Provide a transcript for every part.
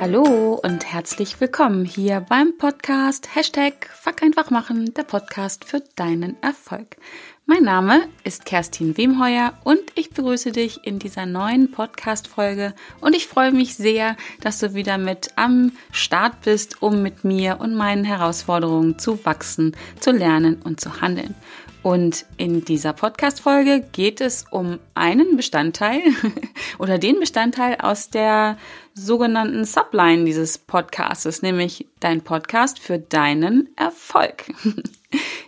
Hallo und herzlich willkommen hier beim Podcast Hashtag Fuck einfach machen, der Podcast für deinen Erfolg. Mein Name ist Kerstin Wemheuer und ich begrüße dich in dieser neuen Podcast-Folge und ich freue mich sehr, dass du wieder mit am Start bist, um mit mir und meinen Herausforderungen zu wachsen, zu lernen und zu handeln. Und in dieser Podcast-Folge geht es um einen Bestandteil oder den Bestandteil aus der sogenannten Subline dieses Podcastes, nämlich dein Podcast für deinen Erfolg.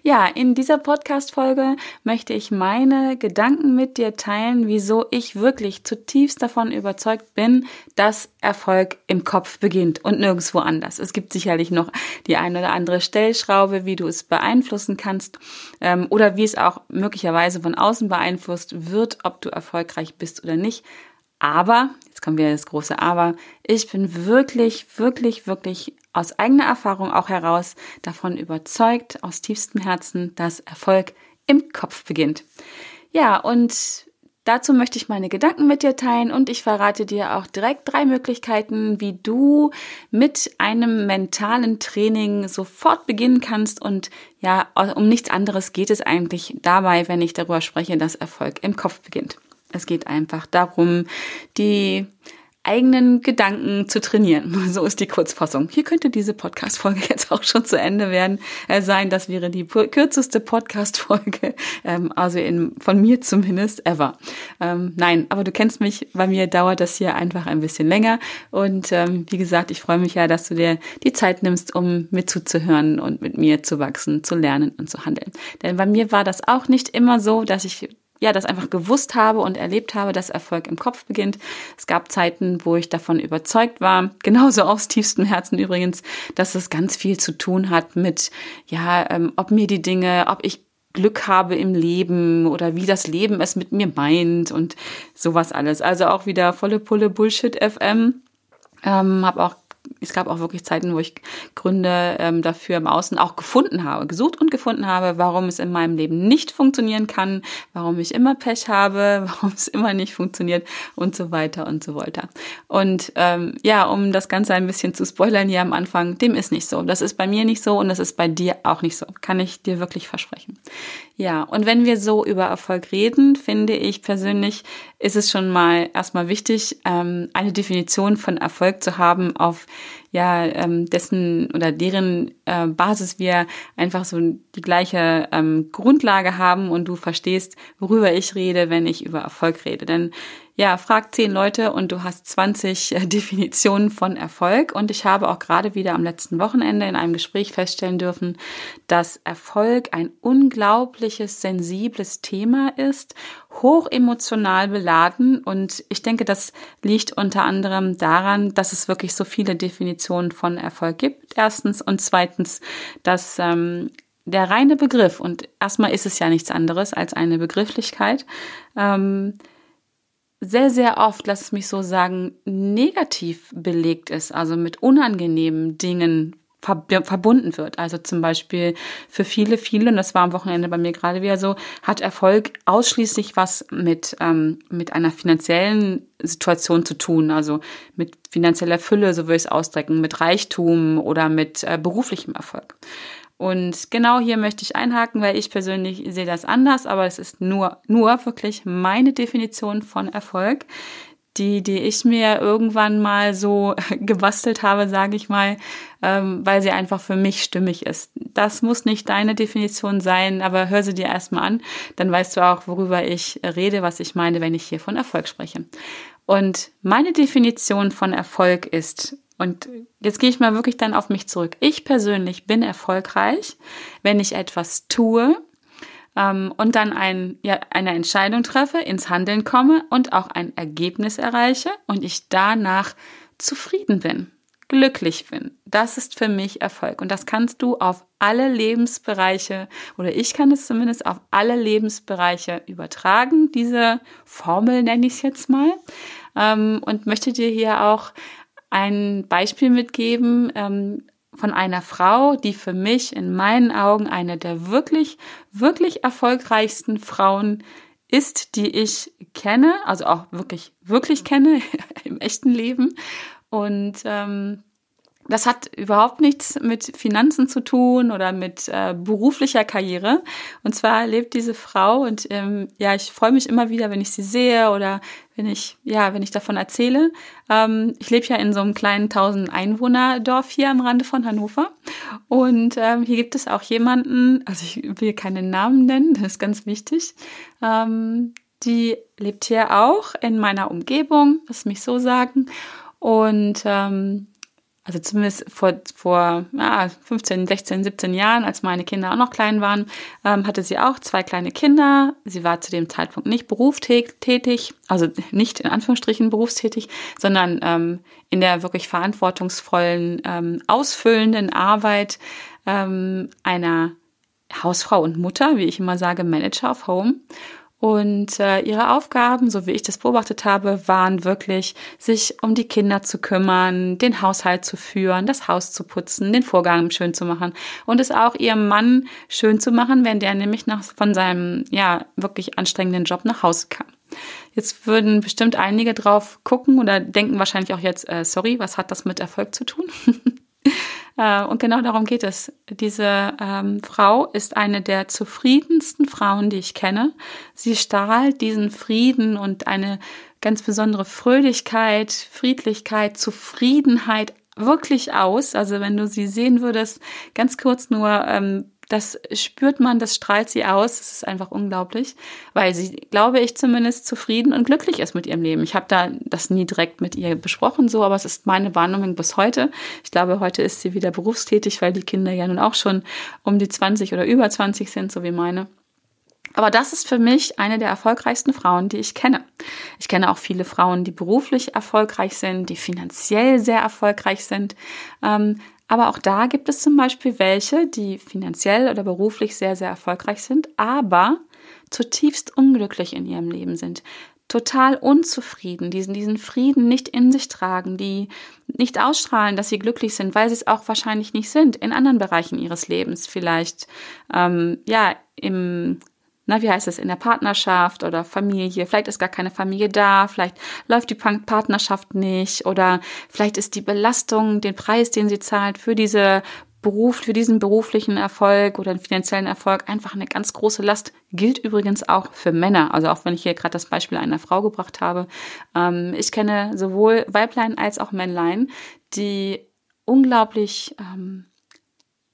Ja, in dieser Podcast-Folge möchte ich meine Gedanken mit dir teilen, wieso ich wirklich zutiefst davon überzeugt bin, dass Erfolg im Kopf beginnt und nirgendwo anders. Es gibt sicherlich noch die eine oder andere Stellschraube, wie du es beeinflussen kannst ähm, oder wie es auch möglicherweise von außen beeinflusst wird, ob du erfolgreich bist oder nicht. Aber, jetzt kommen wir das große Aber, ich bin wirklich, wirklich, wirklich aus eigener Erfahrung auch heraus davon überzeugt, aus tiefstem Herzen, dass Erfolg im Kopf beginnt. Ja, und dazu möchte ich meine Gedanken mit dir teilen und ich verrate dir auch direkt drei Möglichkeiten, wie du mit einem mentalen Training sofort beginnen kannst und ja, um nichts anderes geht es eigentlich dabei, wenn ich darüber spreche, dass Erfolg im Kopf beginnt. Es geht einfach darum, die eigenen Gedanken zu trainieren. So ist die Kurzfassung. Hier könnte diese Podcast-Folge jetzt auch schon zu Ende werden äh, sein. Das wäre die kürzeste Podcast-Folge, ähm, also in, von mir zumindest ever. Ähm, nein, aber du kennst mich. Bei mir dauert das hier einfach ein bisschen länger. Und ähm, wie gesagt, ich freue mich ja, dass du dir die Zeit nimmst, um mit zuzuhören und mit mir zu wachsen, zu lernen und zu handeln. Denn bei mir war das auch nicht immer so, dass ich ja, das einfach gewusst habe und erlebt habe, dass Erfolg im Kopf beginnt. Es gab Zeiten, wo ich davon überzeugt war, genauso aus tiefstem Herzen übrigens, dass es ganz viel zu tun hat mit, ja, ähm, ob mir die Dinge, ob ich Glück habe im Leben oder wie das Leben es mit mir meint und sowas alles. Also auch wieder volle Pulle Bullshit FM. Ähm, habe auch es gab auch wirklich Zeiten, wo ich Gründe ähm, dafür im Außen auch gefunden habe, gesucht und gefunden habe, warum es in meinem Leben nicht funktionieren kann, warum ich immer Pech habe, warum es immer nicht funktioniert und so weiter und so weiter. Und ähm, ja, um das Ganze ein bisschen zu spoilern hier am Anfang, dem ist nicht so. Das ist bei mir nicht so und das ist bei dir auch nicht so. Kann ich dir wirklich versprechen. Ja, und wenn wir so über Erfolg reden, finde ich persönlich, ist es schon mal erstmal wichtig, ähm, eine Definition von Erfolg zu haben, auf ja ähm, dessen oder deren äh, Basis wir einfach so die gleiche ähm, Grundlage haben und du verstehst, worüber ich rede, wenn ich über Erfolg rede. Denn ja, frag zehn Leute und du hast 20 äh, Definitionen von Erfolg. Und ich habe auch gerade wieder am letzten Wochenende in einem Gespräch feststellen dürfen, dass Erfolg ein unglaubliches, sensibles Thema ist, hoch emotional beladen. Und ich denke, das liegt unter anderem daran, dass es wirklich so viele Definitionen von Erfolg gibt. Erstens und zweitens, dass ähm, der reine Begriff, und erstmal ist es ja nichts anderes als eine Begrifflichkeit, ähm, sehr, sehr oft, lass es mich so sagen, negativ belegt ist, also mit unangenehmen Dingen verbunden wird. Also zum Beispiel für viele, viele, und das war am Wochenende bei mir gerade wieder so, hat Erfolg ausschließlich was mit, ähm, mit einer finanziellen Situation zu tun, also mit finanzieller Fülle, so würde ich es ausdrücken, mit Reichtum oder mit äh, beruflichem Erfolg. Und genau hier möchte ich einhaken, weil ich persönlich sehe das anders, aber es ist nur, nur wirklich meine Definition von Erfolg, die, die ich mir irgendwann mal so gebastelt habe, sage ich mal, ähm, weil sie einfach für mich stimmig ist. Das muss nicht deine Definition sein, aber hör sie dir erstmal an, dann weißt du auch, worüber ich rede, was ich meine, wenn ich hier von Erfolg spreche. Und meine Definition von Erfolg ist, und jetzt gehe ich mal wirklich dann auf mich zurück. Ich persönlich bin erfolgreich, wenn ich etwas tue ähm, und dann ein, ja, eine Entscheidung treffe, ins Handeln komme und auch ein Ergebnis erreiche und ich danach zufrieden bin, glücklich bin. Das ist für mich Erfolg. Und das kannst du auf alle Lebensbereiche oder ich kann es zumindest auf alle Lebensbereiche übertragen. Diese Formel nenne ich es jetzt mal. Ähm, und möchte dir hier auch ein Beispiel mitgeben ähm, von einer Frau, die für mich in meinen Augen eine der wirklich, wirklich erfolgreichsten Frauen ist, die ich kenne, also auch wirklich, wirklich kenne im echten Leben. Und ähm, das hat überhaupt nichts mit Finanzen zu tun oder mit äh, beruflicher Karriere. Und zwar lebt diese Frau und ähm, ja, ich freue mich immer wieder, wenn ich sie sehe oder wenn ich ja, wenn ich davon erzähle. Ähm, ich lebe ja in so einem kleinen 1000 Einwohner Dorf hier am Rande von Hannover und ähm, hier gibt es auch jemanden, also ich will keinen Namen nennen, das ist ganz wichtig. Ähm, die lebt hier auch in meiner Umgebung, lass mich so sagen. Und ähm, also zumindest vor, vor ja, 15, 16, 17 Jahren, als meine Kinder auch noch klein waren, ähm, hatte sie auch zwei kleine Kinder. Sie war zu dem Zeitpunkt nicht berufstätig, also nicht in Anführungsstrichen berufstätig, sondern ähm, in der wirklich verantwortungsvollen, ähm, ausfüllenden Arbeit ähm, einer Hausfrau und Mutter, wie ich immer sage, Manager of Home. Und äh, ihre Aufgaben, so wie ich das beobachtet habe, waren wirklich, sich um die Kinder zu kümmern, den Haushalt zu führen, das Haus zu putzen, den Vorgang schön zu machen und es auch ihrem Mann schön zu machen, wenn der nämlich nach, von seinem, ja, wirklich anstrengenden Job nach Hause kam. Jetzt würden bestimmt einige drauf gucken oder denken wahrscheinlich auch jetzt, äh, sorry, was hat das mit Erfolg zu tun? Äh, und genau darum geht es. Diese ähm, Frau ist eine der zufriedensten Frauen, die ich kenne. Sie strahlt diesen Frieden und eine ganz besondere Fröhlichkeit, Friedlichkeit, Zufriedenheit wirklich aus. Also wenn du sie sehen würdest, ganz kurz nur ähm, das spürt man, das strahlt sie aus. Es ist einfach unglaublich, weil sie, glaube ich, zumindest zufrieden und glücklich ist mit ihrem Leben. Ich habe da das nie direkt mit ihr besprochen, so, aber es ist meine Wahrnehmung bis heute. Ich glaube, heute ist sie wieder berufstätig, weil die Kinder ja nun auch schon um die 20 oder über 20 sind, so wie meine. Aber das ist für mich eine der erfolgreichsten Frauen, die ich kenne. Ich kenne auch viele Frauen, die beruflich erfolgreich sind, die finanziell sehr erfolgreich sind. Ähm, aber auch da gibt es zum Beispiel welche, die finanziell oder beruflich sehr, sehr erfolgreich sind, aber zutiefst unglücklich in ihrem Leben sind, total unzufrieden, diesen, diesen Frieden nicht in sich tragen, die nicht ausstrahlen, dass sie glücklich sind, weil sie es auch wahrscheinlich nicht sind, in anderen Bereichen ihres Lebens, vielleicht ähm, ja im na, wie heißt es, in der Partnerschaft oder Familie, vielleicht ist gar keine Familie da, vielleicht läuft die Partnerschaft nicht oder vielleicht ist die Belastung, den Preis, den sie zahlt für diese Beruf, für diesen beruflichen Erfolg oder den finanziellen Erfolg einfach eine ganz große Last. Gilt übrigens auch für Männer. Also auch wenn ich hier gerade das Beispiel einer Frau gebracht habe. Ähm, ich kenne sowohl Weiblein als auch Männlein, die unglaublich ähm,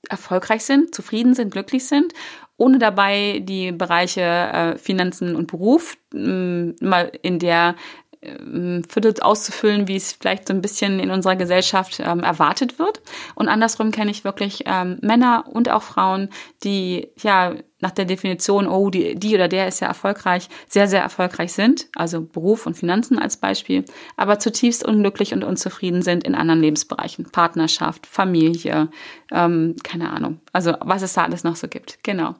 erfolgreich sind, zufrieden sind, glücklich sind ohne dabei die Bereiche äh, Finanzen und Beruf mal in der ähm, Viertel auszufüllen, wie es vielleicht so ein bisschen in unserer Gesellschaft ähm, erwartet wird. Und andersrum kenne ich wirklich ähm, Männer und auch Frauen, die ja nach der Definition, oh, die, die oder der ist ja erfolgreich, sehr, sehr erfolgreich sind, also Beruf und Finanzen als Beispiel, aber zutiefst unglücklich und unzufrieden sind in anderen Lebensbereichen, Partnerschaft, Familie, ähm, keine Ahnung, also was es da alles noch so gibt. Genau.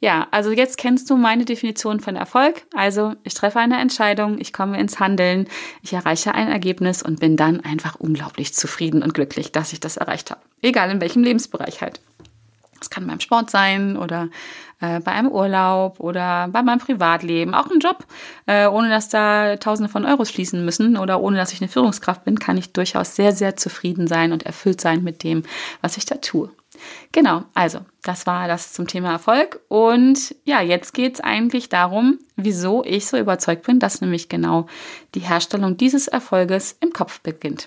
Ja, also jetzt kennst du meine Definition von Erfolg. Also ich treffe eine Entscheidung, ich komme ins Handeln, ich erreiche ein Ergebnis und bin dann einfach unglaublich zufrieden und glücklich, dass ich das erreicht habe. Egal in welchem Lebensbereich halt. Es kann beim Sport sein oder äh, bei einem Urlaub oder bei meinem Privatleben, auch ein Job. Äh, ohne dass da Tausende von Euros fließen müssen oder ohne dass ich eine Führungskraft bin, kann ich durchaus sehr, sehr zufrieden sein und erfüllt sein mit dem, was ich da tue. Genau, also das war das zum Thema Erfolg. Und ja, jetzt geht es eigentlich darum, wieso ich so überzeugt bin, dass nämlich genau die Herstellung dieses Erfolges im Kopf beginnt.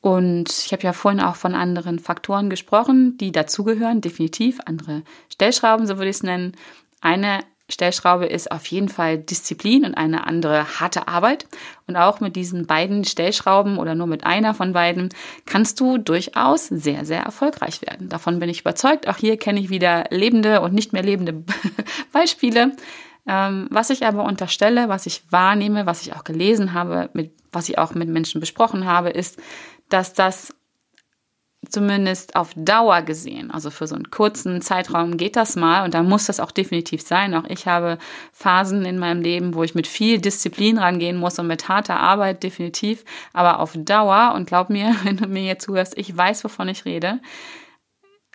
Und ich habe ja vorhin auch von anderen Faktoren gesprochen, die dazugehören, definitiv. Andere Stellschrauben, so würde ich es nennen. Eine Stellschraube ist auf jeden Fall Disziplin und eine andere harte Arbeit. Und auch mit diesen beiden Stellschrauben oder nur mit einer von beiden kannst du durchaus sehr, sehr erfolgreich werden. Davon bin ich überzeugt. Auch hier kenne ich wieder lebende und nicht mehr lebende Beispiele. Ähm, was ich aber unterstelle, was ich wahrnehme, was ich auch gelesen habe, mit, was ich auch mit Menschen besprochen habe, ist, dass das zumindest auf Dauer gesehen, also für so einen kurzen Zeitraum geht das mal und da muss das auch definitiv sein. Auch ich habe Phasen in meinem Leben, wo ich mit viel Disziplin rangehen muss und mit harter Arbeit definitiv, aber auf Dauer und glaub mir, wenn du mir jetzt zuhörst, ich weiß, wovon ich rede.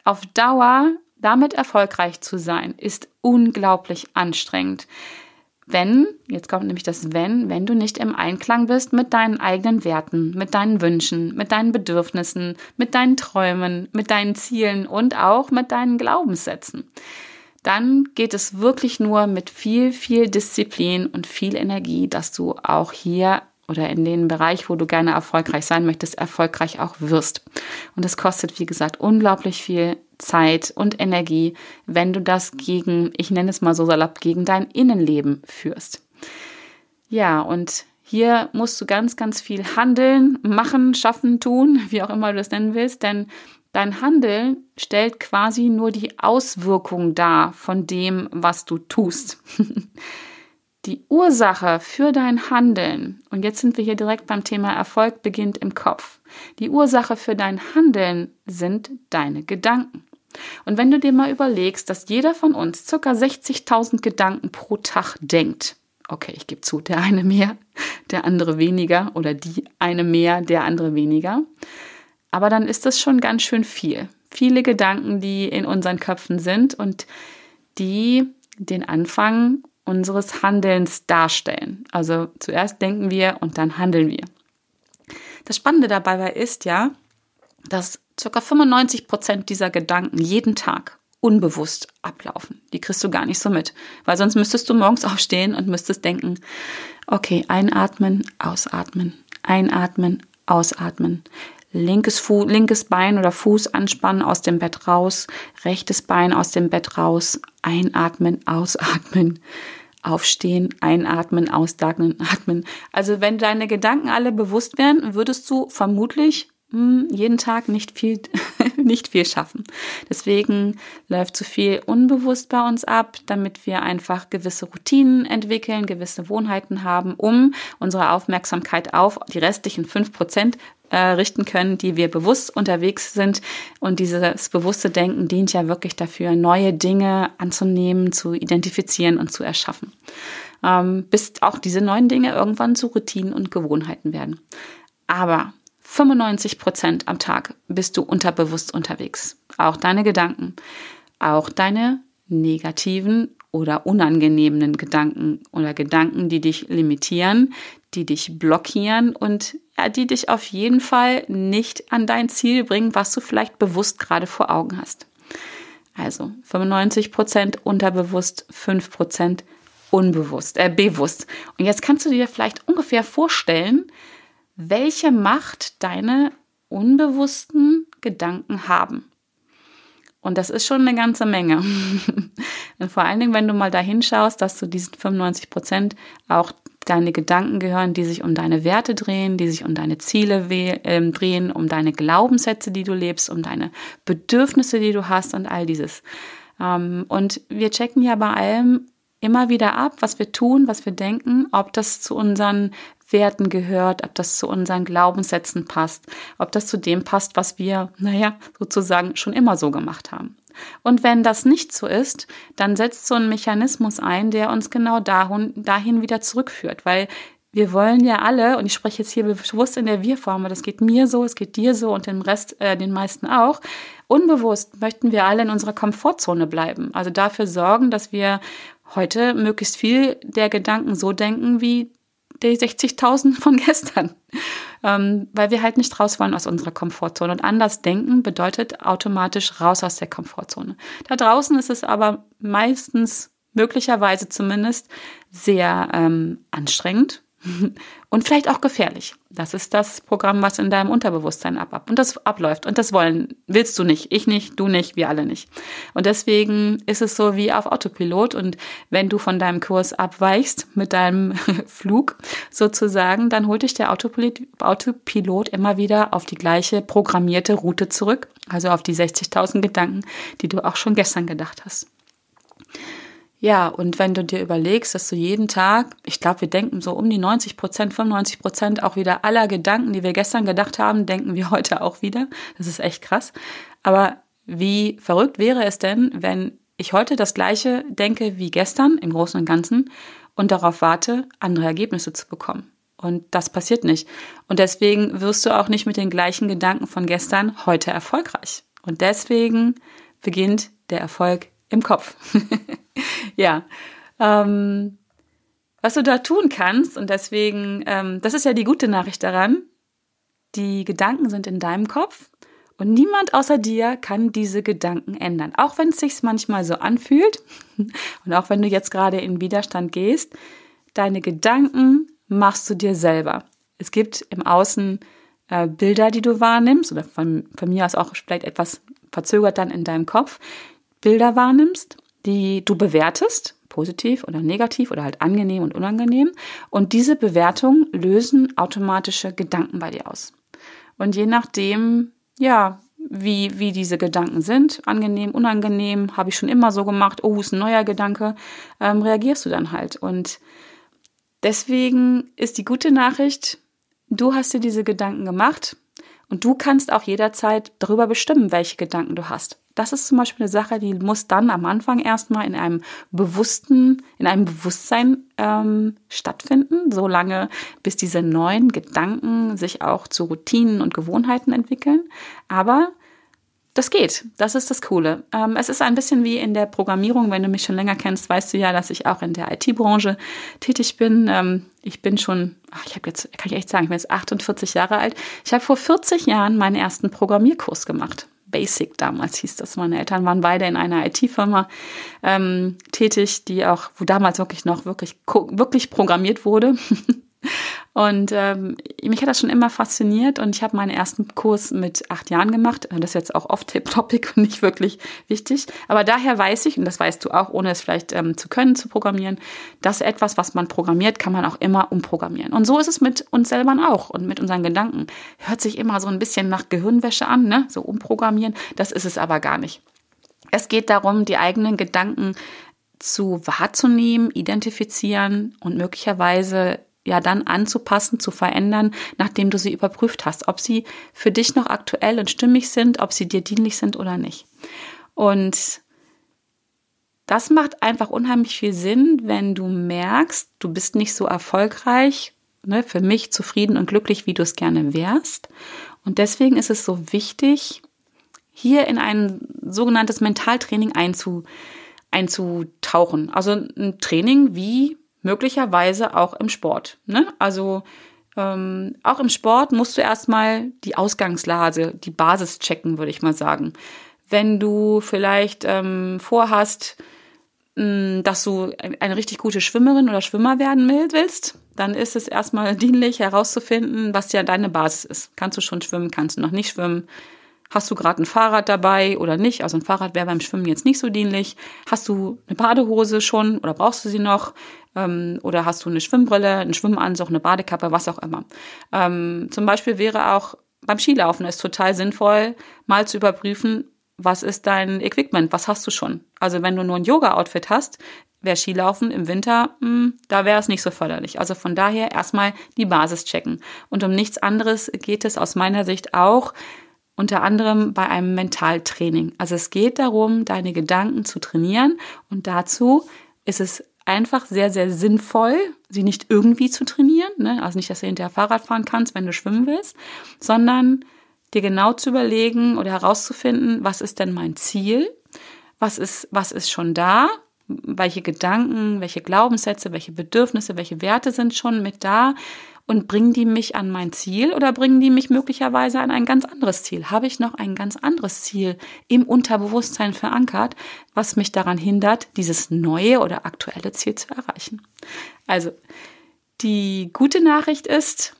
Auf Dauer damit erfolgreich zu sein, ist unglaublich anstrengend wenn, jetzt kommt nämlich das Wenn, wenn du nicht im Einklang bist mit deinen eigenen Werten, mit deinen Wünschen, mit deinen Bedürfnissen, mit deinen Träumen, mit deinen Zielen und auch mit deinen Glaubenssätzen, dann geht es wirklich nur mit viel, viel Disziplin und viel Energie, dass du auch hier oder in den Bereich, wo du gerne erfolgreich sein möchtest, erfolgreich auch wirst. Und es kostet, wie gesagt, unglaublich viel Zeit und Energie, wenn du das gegen, ich nenne es mal so salopp, gegen dein Innenleben führst. Ja, und hier musst du ganz, ganz viel handeln, machen, schaffen, tun, wie auch immer du das nennen willst, denn dein Handeln stellt quasi nur die Auswirkung dar von dem, was du tust. Die Ursache für dein Handeln, und jetzt sind wir hier direkt beim Thema Erfolg beginnt im Kopf. Die Ursache für dein Handeln sind deine Gedanken. Und wenn du dir mal überlegst, dass jeder von uns ca. 60.000 Gedanken pro Tag denkt, okay, ich gebe zu, der eine mehr, der andere weniger oder die eine mehr, der andere weniger, aber dann ist das schon ganz schön viel. Viele Gedanken, die in unseren Köpfen sind und die den Anfang unseres Handelns darstellen. Also zuerst denken wir und dann handeln wir. Das Spannende dabei ist ja, dass ca. 95 Prozent dieser Gedanken jeden Tag unbewusst ablaufen. Die kriegst du gar nicht so mit, weil sonst müsstest du morgens aufstehen und müsstest denken, okay, einatmen, ausatmen, einatmen, ausatmen. Linkes, Fu linkes Bein oder Fuß anspannen aus dem Bett raus, rechtes Bein aus dem Bett raus, einatmen, ausatmen aufstehen, einatmen, ausatmen, atmen. Also wenn deine Gedanken alle bewusst wären, würdest du vermutlich hm, jeden Tag nicht viel, nicht viel schaffen. Deswegen läuft zu viel unbewusst bei uns ab, damit wir einfach gewisse Routinen entwickeln, gewisse Wohnheiten haben, um unsere Aufmerksamkeit auf die restlichen fünf Prozent äh, richten können, die wir bewusst unterwegs sind. Und dieses bewusste Denken dient ja wirklich dafür, neue Dinge anzunehmen, zu identifizieren und zu erschaffen. Ähm, bis auch diese neuen Dinge irgendwann zu Routinen und Gewohnheiten werden. Aber 95 Prozent am Tag bist du unterbewusst unterwegs. Auch deine Gedanken, auch deine negativen oder unangenehmen Gedanken oder Gedanken, die dich limitieren, die dich blockieren und die dich auf jeden Fall nicht an dein Ziel bringen, was du vielleicht bewusst gerade vor Augen hast. Also 95 Prozent unterbewusst, 5 Prozent unbewusst, äh, bewusst. Und jetzt kannst du dir vielleicht ungefähr vorstellen, welche Macht deine unbewussten Gedanken haben. Und das ist schon eine ganze Menge. Und vor allen Dingen, wenn du mal da hinschaust, dass zu diesen 95 Prozent auch deine Gedanken gehören, die sich um deine Werte drehen, die sich um deine Ziele äh, drehen, um deine Glaubenssätze, die du lebst, um deine Bedürfnisse, die du hast und all dieses. Ähm, und wir checken ja bei allem immer wieder ab, was wir tun, was wir denken, ob das zu unseren Werten gehört, ob das zu unseren Glaubenssätzen passt, ob das zu dem passt, was wir, naja, sozusagen schon immer so gemacht haben. Und wenn das nicht so ist, dann setzt so ein Mechanismus ein, der uns genau dahin, dahin wieder zurückführt, weil wir wollen ja alle, und ich spreche jetzt hier bewusst in der Wir-Form, weil das geht mir so, es geht dir so und dem Rest, äh, den meisten auch. Unbewusst möchten wir alle in unserer Komfortzone bleiben. Also dafür sorgen, dass wir heute möglichst viel der Gedanken so denken wie die 60.000 von gestern. Ähm, weil wir halt nicht raus wollen aus unserer Komfortzone. Und anders denken bedeutet automatisch raus aus der Komfortzone. Da draußen ist es aber meistens, möglicherweise zumindest, sehr ähm, anstrengend und vielleicht auch gefährlich. Das ist das Programm, was in deinem Unterbewusstsein ab, ab und das abläuft. Und das wollen, willst du nicht, ich nicht, du nicht, wir alle nicht. Und deswegen ist es so wie auf Autopilot. Und wenn du von deinem Kurs abweichst mit deinem Flug sozusagen, dann holt dich der Autopilot, Autopilot immer wieder auf die gleiche programmierte Route zurück. Also auf die 60.000 Gedanken, die du auch schon gestern gedacht hast. Ja, und wenn du dir überlegst, dass du jeden Tag, ich glaube, wir denken so um die 90 Prozent, 95 Prozent auch wieder aller Gedanken, die wir gestern gedacht haben, denken wir heute auch wieder. Das ist echt krass. Aber wie verrückt wäre es denn, wenn ich heute das gleiche denke wie gestern im Großen und Ganzen und darauf warte, andere Ergebnisse zu bekommen? Und das passiert nicht. Und deswegen wirst du auch nicht mit den gleichen Gedanken von gestern heute erfolgreich. Und deswegen beginnt der Erfolg im Kopf. ja. Ähm, Was du da tun kannst, und deswegen, ähm, das ist ja die gute Nachricht daran, die Gedanken sind in deinem Kopf und niemand außer dir kann diese Gedanken ändern. Auch wenn es sich manchmal so anfühlt und auch wenn du jetzt gerade in Widerstand gehst, deine Gedanken machst du dir selber. Es gibt im Außen äh, Bilder, die du wahrnimmst oder von, von mir aus auch vielleicht etwas verzögert dann in deinem Kopf, Bilder wahrnimmst, die du bewertest, positiv oder negativ oder halt angenehm und unangenehm. Und diese Bewertungen lösen automatische Gedanken bei dir aus. Und je nachdem, ja, wie, wie diese Gedanken sind, angenehm, unangenehm, habe ich schon immer so gemacht, oh, ist ein neuer Gedanke, ähm, reagierst du dann halt. Und deswegen ist die gute Nachricht, du hast dir diese Gedanken gemacht und du kannst auch jederzeit darüber bestimmen, welche Gedanken du hast. Das ist zum Beispiel eine Sache, die muss dann am Anfang erstmal in einem bewussten, in einem Bewusstsein ähm, stattfinden, solange bis diese neuen Gedanken sich auch zu Routinen und Gewohnheiten entwickeln. Aber das geht. Das ist das Coole. Ähm, es ist ein bisschen wie in der Programmierung. Wenn du mich schon länger kennst, weißt du ja, dass ich auch in der IT-Branche tätig bin. Ähm, ich bin schon, ach, ich habe jetzt, kann ich echt sagen, ich bin jetzt 48 Jahre alt. Ich habe vor 40 Jahren meinen ersten Programmierkurs gemacht. Basic damals hieß das. Meine Eltern waren beide in einer IT-Firma ähm, tätig, die auch, wo damals wirklich noch wirklich, wirklich programmiert wurde. Und ähm, mich hat das schon immer fasziniert und ich habe meinen ersten Kurs mit acht Jahren gemacht. Das ist jetzt auch oft Topic und nicht wirklich wichtig. Aber daher weiß ich, und das weißt du auch, ohne es vielleicht ähm, zu können, zu programmieren, dass etwas, was man programmiert, kann man auch immer umprogrammieren. Und so ist es mit uns selber auch und mit unseren Gedanken. Hört sich immer so ein bisschen nach Gehirnwäsche an, ne? So umprogrammieren. Das ist es aber gar nicht. Es geht darum, die eigenen Gedanken zu wahrzunehmen, identifizieren und möglicherweise ja dann anzupassen, zu verändern, nachdem du sie überprüft hast, ob sie für dich noch aktuell und stimmig sind, ob sie dir dienlich sind oder nicht. Und das macht einfach unheimlich viel Sinn, wenn du merkst, du bist nicht so erfolgreich, ne, für mich zufrieden und glücklich, wie du es gerne wärst. Und deswegen ist es so wichtig, hier in ein sogenanntes Mentaltraining einzu, einzutauchen. Also ein Training wie möglicherweise auch im Sport. Ne? Also ähm, auch im Sport musst du erstmal die Ausgangslage, die Basis checken, würde ich mal sagen. Wenn du vielleicht ähm, vorhast, mh, hm, dass du eine richtig gute Schwimmerin oder Schwimmer werden willst, dann ist es erstmal dienlich herauszufinden, was ja deine Basis ist. Kannst du schon schwimmen, kannst du noch nicht schwimmen? Hast du gerade ein Fahrrad dabei oder nicht? Also ein Fahrrad wäre beim Schwimmen jetzt nicht so dienlich. Hast du eine Badehose schon oder brauchst du sie noch? Ähm, oder hast du eine Schwimmbrille, einen Schwimmanzug, eine Badekappe, was auch immer. Ähm, zum Beispiel wäre auch beim Skilaufen es total sinnvoll, mal zu überprüfen, was ist dein Equipment, was hast du schon. Also wenn du nur ein Yoga-Outfit hast, wäre Skilaufen im Winter, mh, hm, da wäre es nicht so förderlich. Also von daher erstmal die Basis checken. Und um nichts anderes geht es aus meiner Sicht auch, unter anderem bei einem Mentaltraining. Also es geht darum, deine Gedanken zu trainieren und dazu ist es einfach sehr, sehr sinnvoll, sie nicht irgendwie zu trainieren. Ne? Also nicht, dass du hinterher Fahrrad fahren kannst, wenn du schwimmen willst, sondern dir genau zu überlegen oder herauszufinden, was ist denn mein Ziel? Was ist, was ist schon da? Welche Gedanken, welche Glaubenssätze, welche Bedürfnisse, welche Werte sind schon mit da? Und bringen die mich an mein Ziel oder bringen die mich möglicherweise an ein ganz anderes Ziel? Habe ich noch ein ganz anderes Ziel im Unterbewusstsein verankert, was mich daran hindert, dieses neue oder aktuelle Ziel zu erreichen? Also, die gute Nachricht ist,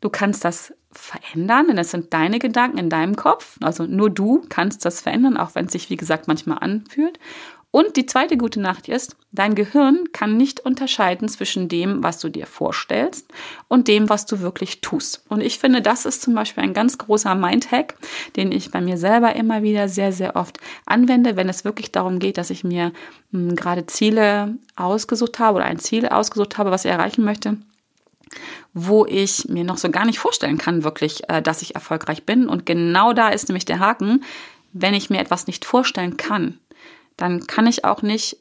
du kannst das verändern, denn es sind deine Gedanken in deinem Kopf. Also nur du kannst das verändern, auch wenn es sich, wie gesagt, manchmal anfühlt. Und die zweite gute Nachricht ist, dein Gehirn kann nicht unterscheiden zwischen dem, was du dir vorstellst und dem, was du wirklich tust. Und ich finde, das ist zum Beispiel ein ganz großer Mindhack, den ich bei mir selber immer wieder sehr, sehr oft anwende, wenn es wirklich darum geht, dass ich mir mh, hm, gerade Ziele ausgesucht habe oder ein Ziel ausgesucht habe, was ich erreichen möchte wo ich mir noch so gar nicht vorstellen kann, wirklich, äh, dass ich erfolgreich bin. Und genau da ist nämlich der Haken, wenn ich mir etwas nicht vorstellen kann, dann kann ich auch nicht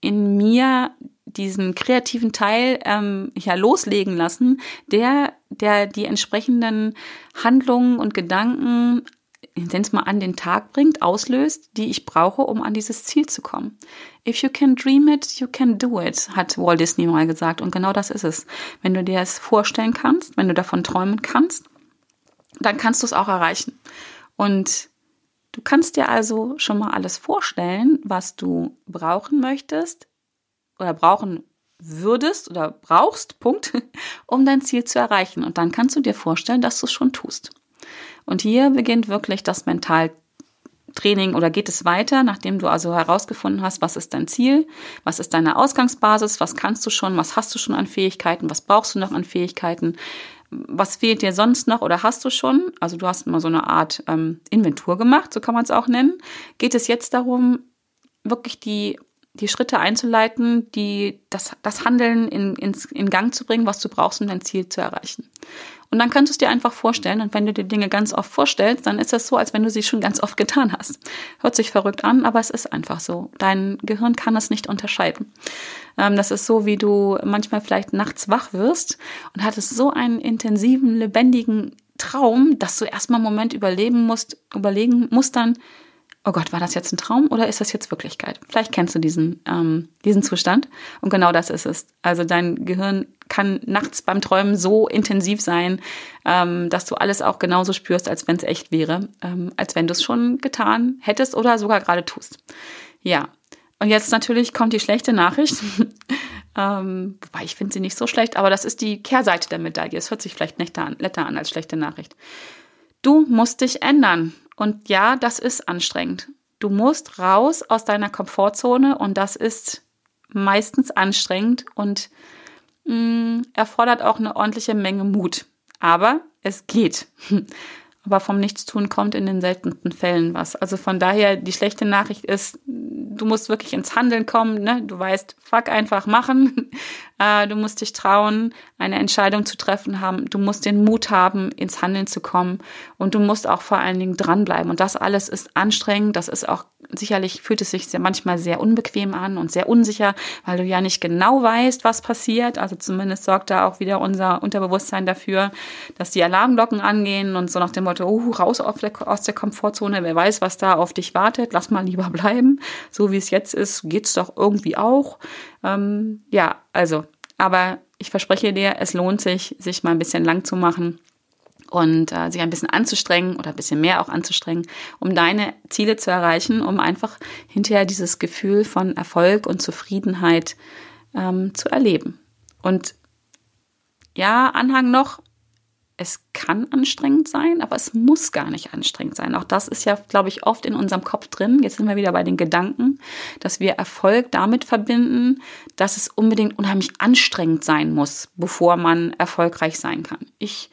in mir diesen kreativen Teil ähm, ja loslegen lassen, der der die entsprechenden Handlungen und Gedanken ich mal an den Tag bringt, auslöst, die ich brauche, um an dieses Ziel zu kommen. If you can dream it, you can do it, hat Walt Disney mal gesagt. Und genau das ist es. Wenn du dir es vorstellen kannst, wenn du davon träumen kannst, dann kannst du es auch erreichen. Und du kannst dir also schon mal alles vorstellen, was du brauchen möchtest oder brauchen würdest oder brauchst, Punkt, um dein Ziel zu erreichen. Und dann kannst du dir vorstellen, dass du es schon tust. Und hier beginnt wirklich das Mentaltraining oder geht es weiter, nachdem du also herausgefunden hast, was ist dein Ziel, was ist deine Ausgangsbasis, was kannst du schon, was hast du schon an Fähigkeiten, was brauchst du noch an Fähigkeiten, was fehlt dir sonst noch oder hast du schon? Also du hast mal so eine Art ähm, Inventur gemacht, so kann man es auch nennen. Geht es jetzt darum, wirklich die die Schritte einzuleiten, die das, das Handeln in, in, in Gang zu bringen, was du brauchst, um dein Ziel zu erreichen. Und dann kannst du es dir einfach vorstellen. Und wenn du dir Dinge ganz oft vorstellst, dann ist das so, als wenn du sie schon ganz oft getan hast. Hört sich verrückt an, aber es ist einfach so. Dein Gehirn kann es nicht unterscheiden. Ähm, das ist so, wie du manchmal vielleicht nachts wach wirst und hattest so einen intensiven, lebendigen Traum, dass du erstmal einen Moment überleben musst, überlegen musst dann, oh Gott, war das jetzt ein Traum oder ist das jetzt Wirklichkeit? Vielleicht kennst du diesen, ähm, diesen Zustand. Und genau das ist es. Also dein Gehirn kann nachts beim Träumen so intensiv sein, ähm, dass du alles auch genauso spürst, als wenn es echt wäre, ähm, als wenn du es schon getan hättest oder sogar gerade tust. Ja. Und jetzt natürlich kommt die schlechte Nachricht. ähm, wobei ich finde sie nicht so schlecht, aber das ist die Kehrseite der Medaille. Es hört sich vielleicht netter an, an als schlechte Nachricht. Du musst dich ändern. Und ja, das ist anstrengend. Du musst raus aus deiner Komfortzone und das ist meistens anstrengend und mh, mm, erfordert auch eine ordentliche Menge Mut. Aber es geht. Aber vom Nichtstun kommt in den seltensten Fällen was. Also von daher, die schlechte Nachricht ist, du musst wirklich ins Handeln kommen. Ne? Du weißt, fuck einfach machen. Äh, du musst dich trauen, eine Entscheidung zu treffen haben. Du musst den Mut haben, ins Handeln zu kommen. Und du musst auch vor allen Dingen dranbleiben. Und das alles ist anstrengend. Das ist auch, sicherlich fühlt es sich sehr, manchmal sehr unbequem an und sehr unsicher, weil du ja nicht genau weißt, was passiert. Also zumindest sorgt da auch wieder unser Unterbewusstsein dafür, dass die Alarmglocken angehen und so nach dem Motto, oh, raus der, aus der Komfortzone. Wer weiß, was da auf dich wartet. Lass mal lieber bleiben. So wie es jetzt ist, geht's doch irgendwie auch. Ähm, ja, also, aber ich verspreche dir, es lohnt sich, sich mal ein bisschen lang zu machen und äh, sich ein bisschen anzustrengen oder ein bisschen mehr auch anzustrengen, um deine Ziele zu erreichen, um einfach hinterher dieses Gefühl von Erfolg und Zufriedenheit ähm, zu erleben. Und ja, Anhang noch, es kann anstrengend sein, aber es muss gar nicht anstrengend sein. Auch das ist ja, glaube ich, oft in unserem Kopf drin. Jetzt sind wir wieder bei den Gedanken, dass wir Erfolg damit verbinden, dass es unbedingt unheimlich anstrengend sein muss, bevor man erfolgreich sein kann. Ich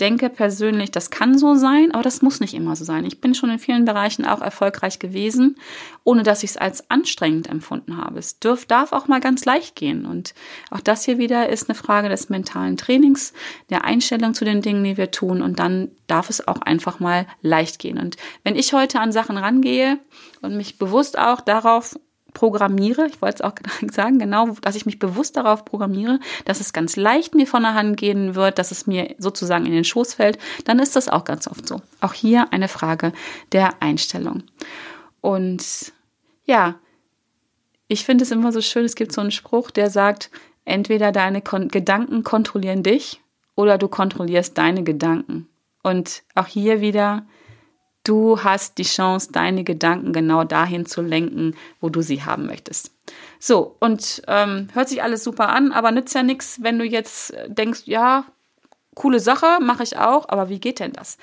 denke persönlich, das kann so sein, aber das muss nicht immer so sein. Ich bin schon in vielen Bereichen auch erfolgreich gewesen, ohne dass ich es als anstrengend empfunden habe. Es dürf, darf auch mal ganz leicht gehen. Und auch das hier wieder ist eine Frage des mentalen Trainings, der Einstellung zu den Dingen, die wir tun. Und dann darf es auch einfach mal leicht gehen. Und wenn ich heute an Sachen rangehe und mich bewusst auch darauf programmiere, ich wollte es auch sagen, genau, dass ich mich bewusst darauf programmiere, dass es ganz leicht mir von der Hand gehen wird, dass es mir sozusagen in den Schoß fällt, dann ist das auch ganz oft so. Auch hier eine Frage der Einstellung. Und ja, ich finde es immer so schön, es gibt so einen Spruch, der sagt, entweder deine Kon Gedanken kontrollieren dich oder du kontrollierst deine Gedanken. Und auch hier wieder, Du hast die Chance, deine Gedanken genau dahin zu lenken, wo du sie haben möchtest. So, und ähm, hört sich alles super an, aber nützt ja nichts, wenn du jetzt denkst, ja, coole Sache, mache ich auch, aber wie geht denn das?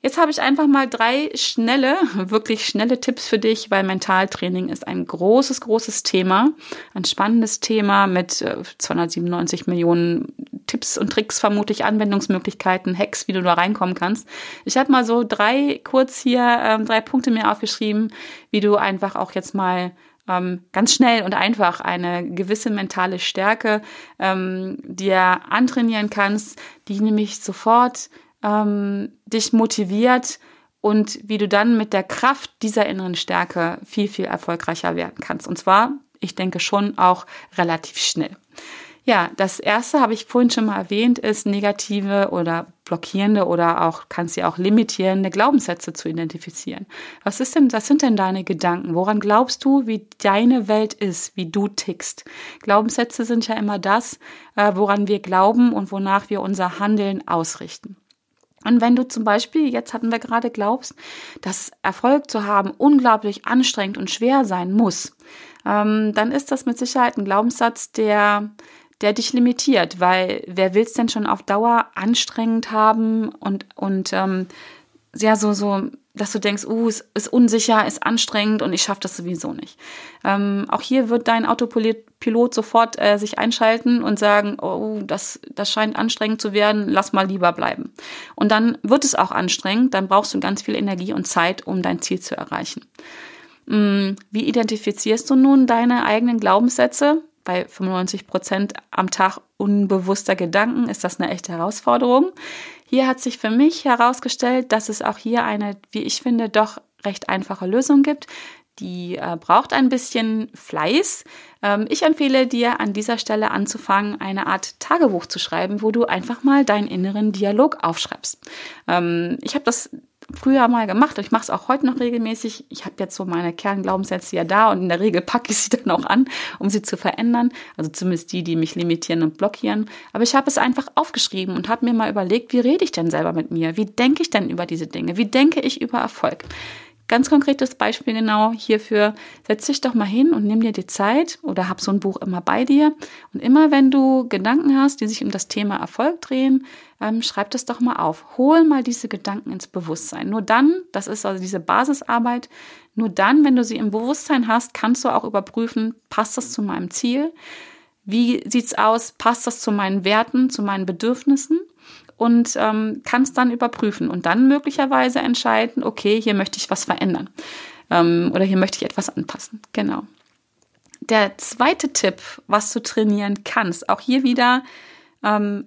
Jetzt habe ich einfach mal drei schnelle, wirklich schnelle Tipps für dich, weil Mentaltraining ist ein großes, großes Thema, ein spannendes Thema mit 297 äh, Millionen Tipps und Tricks, vermutlich Anwendungsmöglichkeiten, Hacks, wie du da reinkommen kannst. Ich habe mal so drei kurz hier, ähm, drei Punkte mir aufgeschrieben, wie du einfach auch jetzt mal ähm, ganz schnell und einfach eine gewisse mentale Stärke ähm, dir antrainieren kannst, die nämlich sofort ähm, dich motiviert und wie du dann mit der Kraft dieser inneren Stärke viel, viel erfolgreicher werden kannst. Und zwar, ich denke schon auch relativ schnell. Ja, das erste habe ich vorhin schon mal erwähnt, ist negative oder blockierende oder auch, kannst du auch limitierende Glaubenssätze zu identifizieren. Was ist denn, was sind denn deine Gedanken? Woran glaubst du, wie deine Welt ist, wie du tickst? Glaubenssätze sind ja immer das, äh, woran wir glauben und wonach wir unser Handeln ausrichten. Und wenn du zum Beispiel, jetzt hatten wir gerade glaubst, dass Erfolg zu haben unglaublich anstrengend und schwer sein muss, ähm, dann ist das mit Sicherheit ein Glaubenssatz, der der dich limitiert, weil wer will es denn schon auf Dauer anstrengend haben und, und ähm, ja, so, so, dass du denkst, uh, es ist unsicher, ist anstrengend und ich schaffe das sowieso nicht. Ähm, auch hier wird dein Autopilot sofort äh, sich einschalten und sagen, oh, das, das scheint anstrengend zu werden, lass mal lieber bleiben. Und dann wird es auch anstrengend, dann brauchst du ganz viel Energie und Zeit, um dein Ziel zu erreichen. Mm, wie identifizierst du nun deine eigenen Glaubenssätze? Bei 95 Prozent am Tag unbewusster Gedanken ist das eine echte Herausforderung. Hier hat sich für mich herausgestellt, dass es auch hier eine, wie ich finde, doch recht einfache Lösung gibt. Die äh, braucht ein bisschen Fleiß. Ähm, ich empfehle dir an dieser Stelle anzufangen, eine Art Tagebuch zu schreiben, wo du einfach mal deinen inneren Dialog aufschreibst. Ähm, ich habe das früher mal gemacht. Ich mache es auch heute noch regelmäßig. Ich habe jetzt so meine Kernglaubenssätze ja da und in der Regel packe ich sie dann auch an, um sie zu verändern. Also zumindest die, die mich limitieren und blockieren. Aber ich habe es einfach aufgeschrieben und habe mir mal überlegt, wie rede ich denn selber mit mir? Wie denke ich denn über diese Dinge? Wie denke ich über Erfolg? Ganz konkretes Beispiel genau hierfür. Setz dich doch mal hin und nimm dir die Zeit oder hab so ein Buch immer bei dir. Und immer wenn du Gedanken hast, die sich um das Thema Erfolg drehen, ähm, schreib das doch mal auf. Hol mal diese Gedanken ins Bewusstsein. Nur dann, das ist also diese Basisarbeit, nur dann, wenn du sie im Bewusstsein hast, kannst du auch überprüfen, passt das zu meinem Ziel? Wie sieht's aus? Passt das zu meinen Werten, zu meinen Bedürfnissen? Und ähm, kannst dann überprüfen und dann möglicherweise entscheiden, okay, hier möchte ich was verändern ähm, oder hier möchte ich etwas anpassen. Genau. Der zweite Tipp, was du trainieren kannst, auch hier wieder ähm,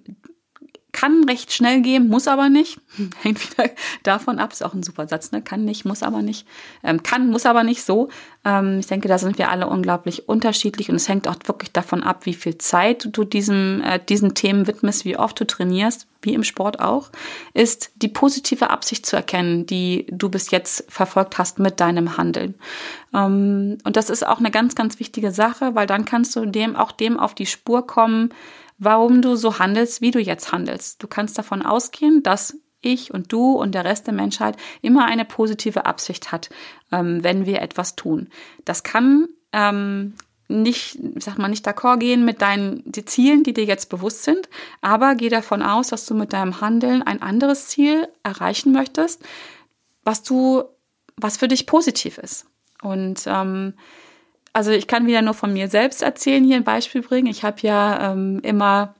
kann recht schnell gehen, muss aber nicht. Hängt wieder davon ab, ist auch ein super Satz, ne? Kann nicht, muss aber nicht. Ähm, kann, muss aber nicht so. Ähm, ich denke, da sind wir alle unglaublich unterschiedlich und es hängt auch wirklich davon ab, wie viel Zeit du diesem, äh, diesen Themen widmest, wie oft du trainierst, wie im Sport auch, ist die positive Absicht zu erkennen, die du bis jetzt verfolgt hast mit deinem Handeln. Ähm, und das ist auch eine ganz, ganz wichtige Sache, weil dann kannst du dem auch dem auf die Spur kommen, warum du so handelst, wie du jetzt handelst. Du kannst davon ausgehen, dass ich und du und der Rest der Menschheit immer eine positive Absicht hat, ähm, wenn wir etwas tun. Das kann ähm, nicht, sag mal, nicht d'accord gehen mit deinen die Zielen, die dir jetzt bewusst sind, aber geh davon aus, dass du mit deinem Handeln ein anderes Ziel erreichen möchtest, was du, was für dich positiv ist. Und ähm, also ich kann wieder nur von mir selbst erzählen, hier ein Beispiel bringen. Ich habe ja ähm, immer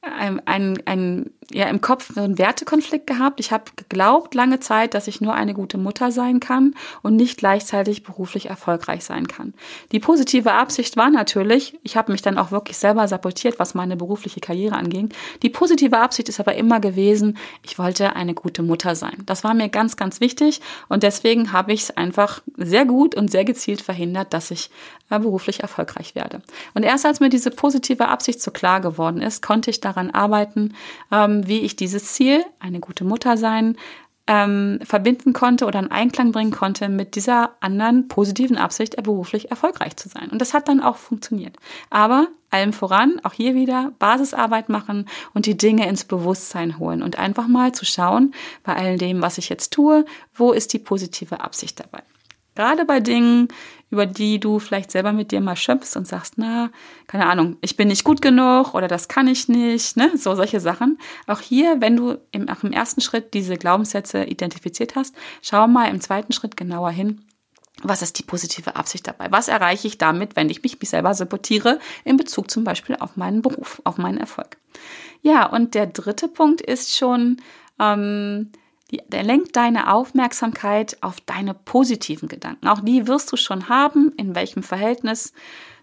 ein, ein, ein, ja, im Kopf so einen Wertekonflikt gehabt. Ich habe geglaubt lange Zeit, dass ich nur eine gute Mutter sein kann und nicht gleichzeitig beruflich erfolgreich sein kann. Die positive Absicht war natürlich, ich habe mich dann auch wirklich selber sabotiert, was meine berufliche Karriere anging. Die positive Absicht ist aber immer gewesen, ich wollte eine gute Mutter sein. Das war mir ganz, ganz wichtig und deswegen habe ich es einfach sehr gut und sehr gezielt verhindert, dass ich äh, beruflich erfolgreich werde. Und erst als mir diese positive Absicht so klar geworden ist, konnte ich daran arbeiten, ähm, wie ich dieses Ziel, eine gute Mutter sein, ähm, verbinden konnte oder in Einklang bringen konnte mit dieser anderen positiven Absicht, beruflich erfolgreich zu sein. Und das hat dann auch funktioniert. Aber allem voran, auch hier wieder Basisarbeit machen und die Dinge ins Bewusstsein holen und einfach mal zu schauen, bei all dem, was ich jetzt tue, wo ist die positive Absicht dabei. Gerade bei Dingen, über die du vielleicht selber mit dir mal schöpfst und sagst, na, keine Ahnung, ich bin nicht gut genug oder das kann ich nicht, ne, so solche Sachen. Auch hier, wenn du im, auch im ersten Schritt diese Glaubenssätze identifiziert hast, schau mal im zweiten Schritt genauer hin, was ist die positive Absicht dabei? Was erreiche ich damit, wenn ich mich, mich selber sabotiere in Bezug zum Beispiel auf meinen Beruf, auf meinen Erfolg? Ja, und der dritte Punkt ist schon, ähm, der lenkt deine Aufmerksamkeit auf deine positiven Gedanken. Auch die wirst du schon haben. In welchem Verhältnis,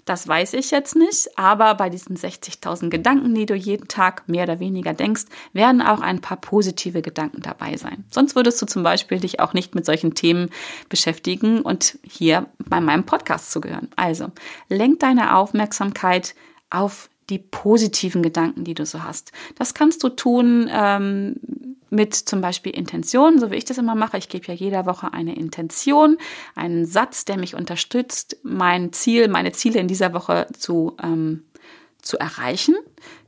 das weiß ich jetzt nicht. Aber bei diesen 60.000 Gedanken, die du jeden Tag mehr oder weniger denkst, werden auch ein paar positive Gedanken dabei sein. Sonst würdest du zum Beispiel dich auch nicht mit solchen Themen beschäftigen und hier bei meinem Podcast zugehören. Also, lenk deine Aufmerksamkeit auf die positiven Gedanken, die du so hast. Das kannst du tun ähm, mit zum Beispiel Intentionen, so wie ich das immer mache. Ich gebe ja jede Woche eine Intention, einen Satz, der mich unterstützt, mein Ziel, meine Ziele in dieser Woche zu, ähm, zu erreichen.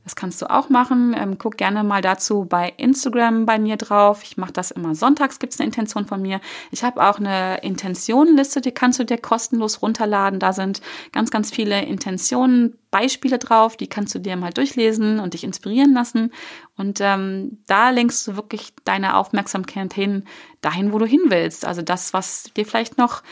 Das kannst du auch machen. Ähm, guck gerne mal dazu bei Instagram bei mir drauf. Ich mache das immer sonntags, gibt es eine Intention von mir. Ich habe auch eine Intentionenliste, die kannst du dir kostenlos runterladen. Da sind ganz, ganz viele Intentionen, Beispiele drauf, die kannst du dir mal durchlesen und dich inspirieren lassen. Und ähm, da lenkst du wirklich deine Aufmerksamkeit hin, dahin, wo du hin willst. Also das, was dir vielleicht noch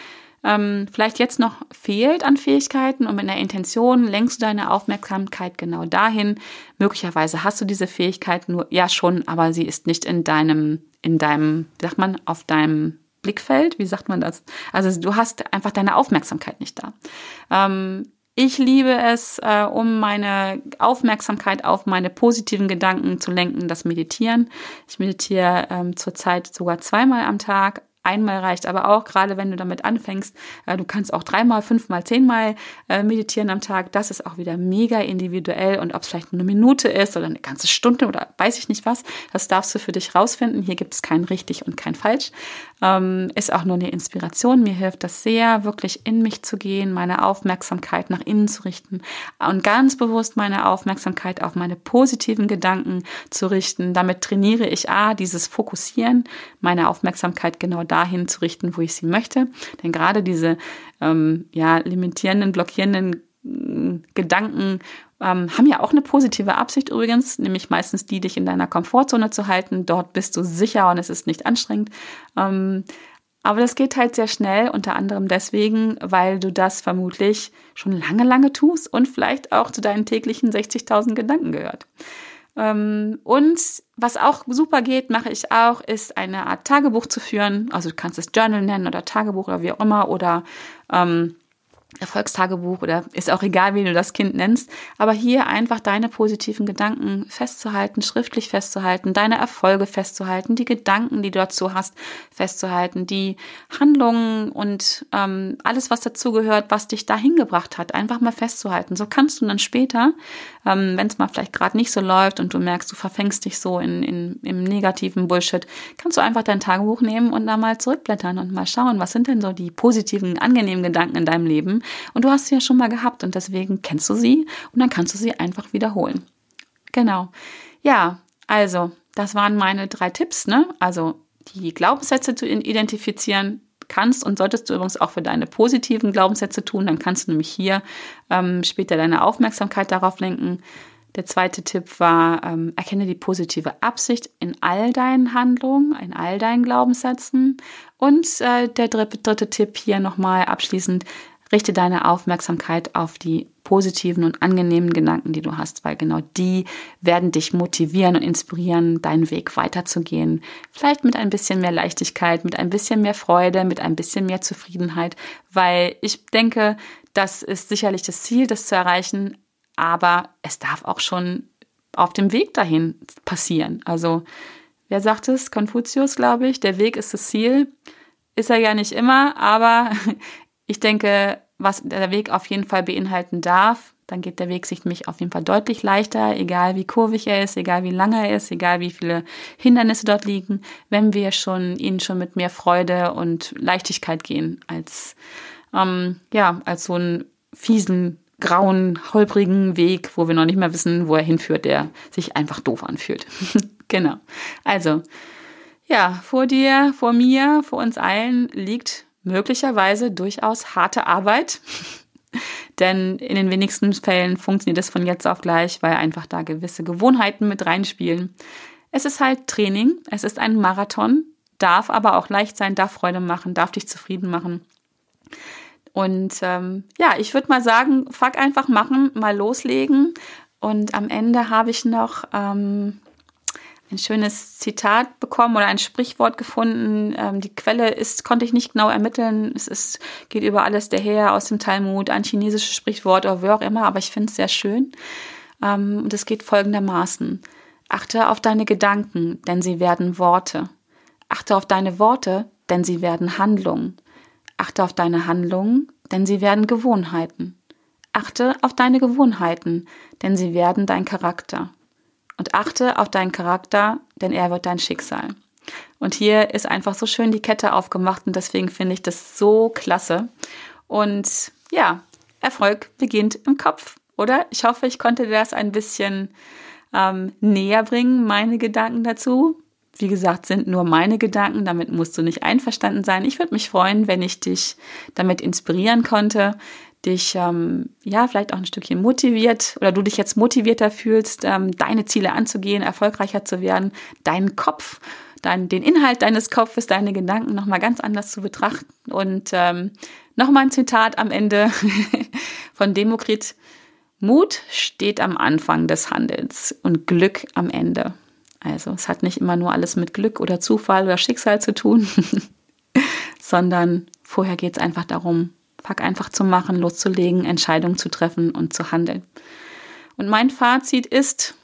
ähm, vielleicht jetzt noch fehlt an Fähigkeiten und mit einer Intention lenkst du deine Aufmerksamkeit genau dahin. Möglicherweise hast du diese Fähigkeit nur, ja schon, aber sie ist nicht in deinem, in deinem, wie sagt man, auf deinem Blickfeld, wie sagt man das? Also du hast einfach deine Aufmerksamkeit nicht da. Ähm, ich liebe es, äh, um meine Aufmerksamkeit auf meine positiven Gedanken zu lenken, das Meditieren. Ich meditiere ähm, zurzeit sogar zweimal am Tag, einmal reicht aber auch, gerade wenn du damit anfängst. Äh, du kannst auch dreimal, fünfmal, zehnmal äh, meditieren am Tag. Das ist auch wieder mega individuell und ob es vielleicht eine Minute ist oder eine ganze Stunde oder weiß ich nicht was, das darfst du für dich rausfinden. Hier gibt es kein richtig und kein falsch. Ähm, ist auch nur eine Inspiration. Mir hilft das sehr, wirklich in mich zu gehen, meine Aufmerksamkeit nach innen zu richten und ganz bewusst meine Aufmerksamkeit auf meine positiven Gedanken zu richten. Damit trainiere ich A, dieses Fokussieren, meine Aufmerksamkeit genau dahin zu richten, wo ich sie möchte. Denn gerade diese ähm, ja, limitierenden, blockierenden äh, Gedanken ähm, haben ja auch eine positive Absicht übrigens, nämlich meistens die, dich in deiner Komfortzone zu halten. Dort bist du sicher und es ist nicht anstrengend. Ähm, aber das geht halt sehr schnell, unter anderem deswegen, weil du das vermutlich schon lange, lange tust und vielleicht auch zu deinen täglichen 60.000 Gedanken gehört. Ähm, und was auch super geht, mache ich auch, ist eine Art Tagebuch zu führen. Also du kannst es Journal nennen oder Tagebuch oder wie auch immer oder ähm, Erfolgstagebuch oder ist auch egal, wie du das Kind nennst, aber hier einfach deine positiven Gedanken festzuhalten, schriftlich festzuhalten, deine Erfolge festzuhalten, die Gedanken, die du dazu hast, festzuhalten, die Handlungen und ähm, alles, was dazugehört, was dich dahin gebracht hat, einfach mal festzuhalten. So kannst du dann später, ähm, wenn es mal vielleicht gerade nicht so läuft und du merkst, du verfängst dich so in, in, im negativen Bullshit, kannst du einfach dein Tagebuch nehmen und da mal zurückblättern und mal schauen, was sind denn so die positiven, angenehmen Gedanken in deinem Leben und du hast sie ja schon mal gehabt und deswegen kennst du sie und dann kannst du sie einfach wiederholen. Genau. Ja, also, das waren meine drei Tipps, ne? Also, die Glaubenssätze zu identifizieren, kannst und solltest du übrigens auch für deine positiven Glaubenssätze tun. Dann kannst du nämlich hier ähm, später deine Aufmerksamkeit darauf lenken. Der zweite Tipp war, ähm, erkenne die positive Absicht in all deinen Handlungen, in all deinen Glaubenssätzen. Und äh, der dritte, dritte Tipp hier nochmal abschließend, richte deine Aufmerksamkeit auf die positiven und angenehmen Gedanken, die du hast, weil genau die werden dich motivieren und inspirieren, deinen Weg weiterzugehen. Vielleicht mit ein bisschen mehr Leichtigkeit, mit ein bisschen mehr Freude, mit ein bisschen mehr Zufriedenheit, weil ich denke, das ist sicherlich das Ziel, das zu erreichen, aber es darf auch schon auf dem Weg dahin passieren. Also, wer sagt es? Konfuzius, glaube ich, der Weg ist das Ziel. Ist er ja nicht immer, aber ich denke, was der Weg auf jeden Fall beinhalten darf, dann geht der Weg sich mich auf jeden Fall deutlich leichter, egal wie kurvig er ist, egal wie lang er ist, egal wie viele Hindernisse dort liegen, wenn wir schon ihn schon mit mehr Freude und Leichtigkeit gehen, als ähm, ja, als so einen fiesen, grauen, holprigen Weg, wo wir noch nicht mehr wissen, wo er hinführt, der sich einfach doof anfühlt. genau. Also, ja, vor dir, vor mir, vor uns allen liegt möglicherweise durchaus harte Arbeit. Denn in den wenigsten Fällen funktioniert es von jetzt auf gleich, weil einfach da gewisse Gewohnheiten mit reinspielen. Es ist halt Training, es ist ein Marathon, darf aber auch leicht sein, darf Freude machen, darf dich zufrieden machen. Und ähm, ja, ich würde mal sagen, fuck einfach machen, mal loslegen. Und am Ende habe ich noch ähm, ein schönes Zitat bekommen oder ein Sprichwort gefunden. Ähm, die Quelle ist, konnte ich nicht genau ermitteln. Es ist, geht über alles daher aus dem Talmud, ein chinesisches Sprichwort oder wie auch immer, aber ich finde es sehr schön. Ähm, und es geht folgendermaßen. Achte auf deine Gedanken, denn sie werden Worte. Achte auf deine Worte, denn sie werden Handlungen. Achte auf deine Handlungen, denn sie werden Gewohnheiten. Achte auf deine Gewohnheiten, denn sie werden dein Charakter. Und achte auf deinen Charakter, denn er wird dein Schicksal. Und hier ist einfach so schön die Kette aufgemacht und deswegen finde ich das so klasse. Und ja, Erfolg beginnt im Kopf, oder? Ich hoffe, ich konnte dir das ein bisschen ähm, näher bringen, meine Gedanken dazu. Wie gesagt, sind nur meine Gedanken, damit musst du nicht einverstanden sein. Ich würde mich freuen, wenn ich dich damit inspirieren konnte, dich ähm, ja vielleicht auch ein Stückchen motiviert oder du dich jetzt motivierter fühlst, ähm, deine Ziele anzugehen, erfolgreicher zu werden, deinen Kopf, dein, den Inhalt deines Kopfes, deine Gedanken nochmal ganz anders zu betrachten. Und ähm, nochmal ein Zitat am Ende von Demokrit. Mut steht am Anfang des Handelns und Glück am Ende. Also es hat nicht immer nur alles mit Glück oder Zufall oder Schicksal zu tun, sondern vorher geht es einfach darum, Fuck einfach zu machen, loszulegen, Entscheidungen zu treffen und zu handeln. Und mein Fazit ist,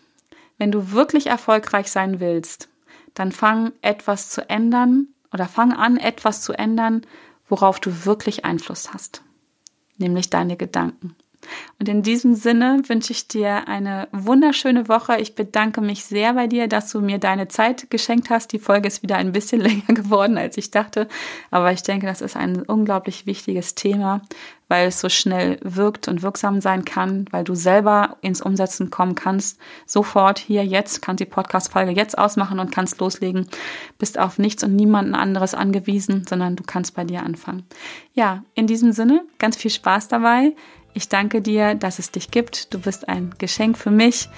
wenn du wirklich erfolgreich sein willst, dann fang etwas zu ändern oder fang an, etwas zu ändern, worauf du wirklich Einfluss hast, nämlich deine Gedanken. Und in diesem Sinne wünsche ich dir eine wunderschöne Woche. Ich bedanke mich sehr bei dir, dass du mir deine Zeit geschenkt hast. Die Folge ist wieder ein bisschen länger geworden, als ich dachte. Aber ich denke, das ist ein unglaublich wichtiges Thema, weil es so schnell wirkt und wirksam sein kann, weil du selber ins Umsetzen kommen kannst. Sofort hier jetzt, kannst die Podcast-Folge jetzt ausmachen und kannst loslegen. Bist auf nichts und niemanden anderes angewiesen, sondern du kannst bei dir anfangen. Ja, in diesem Sinne, ganz viel Spaß dabei. Ich danke dir, dass es dich gibt. Du bist ein Geschenk für mich.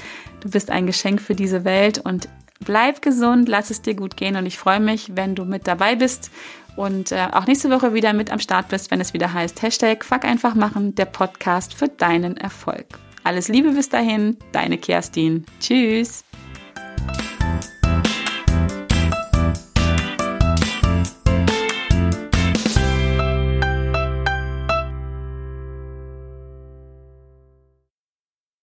Du bist ein Geschenk für diese Welt und bleib gesund, lass es dir gut gehen und ich freue mich, wenn du mit dabei bist und äh, auch nächste Woche wieder mit am Start bist, wenn es wieder heißt Hashtag Fuck einfach machen, der Podcast für deinen Erfolg. Alles Liebe bis dahin, deine Kerstin. Tschüss.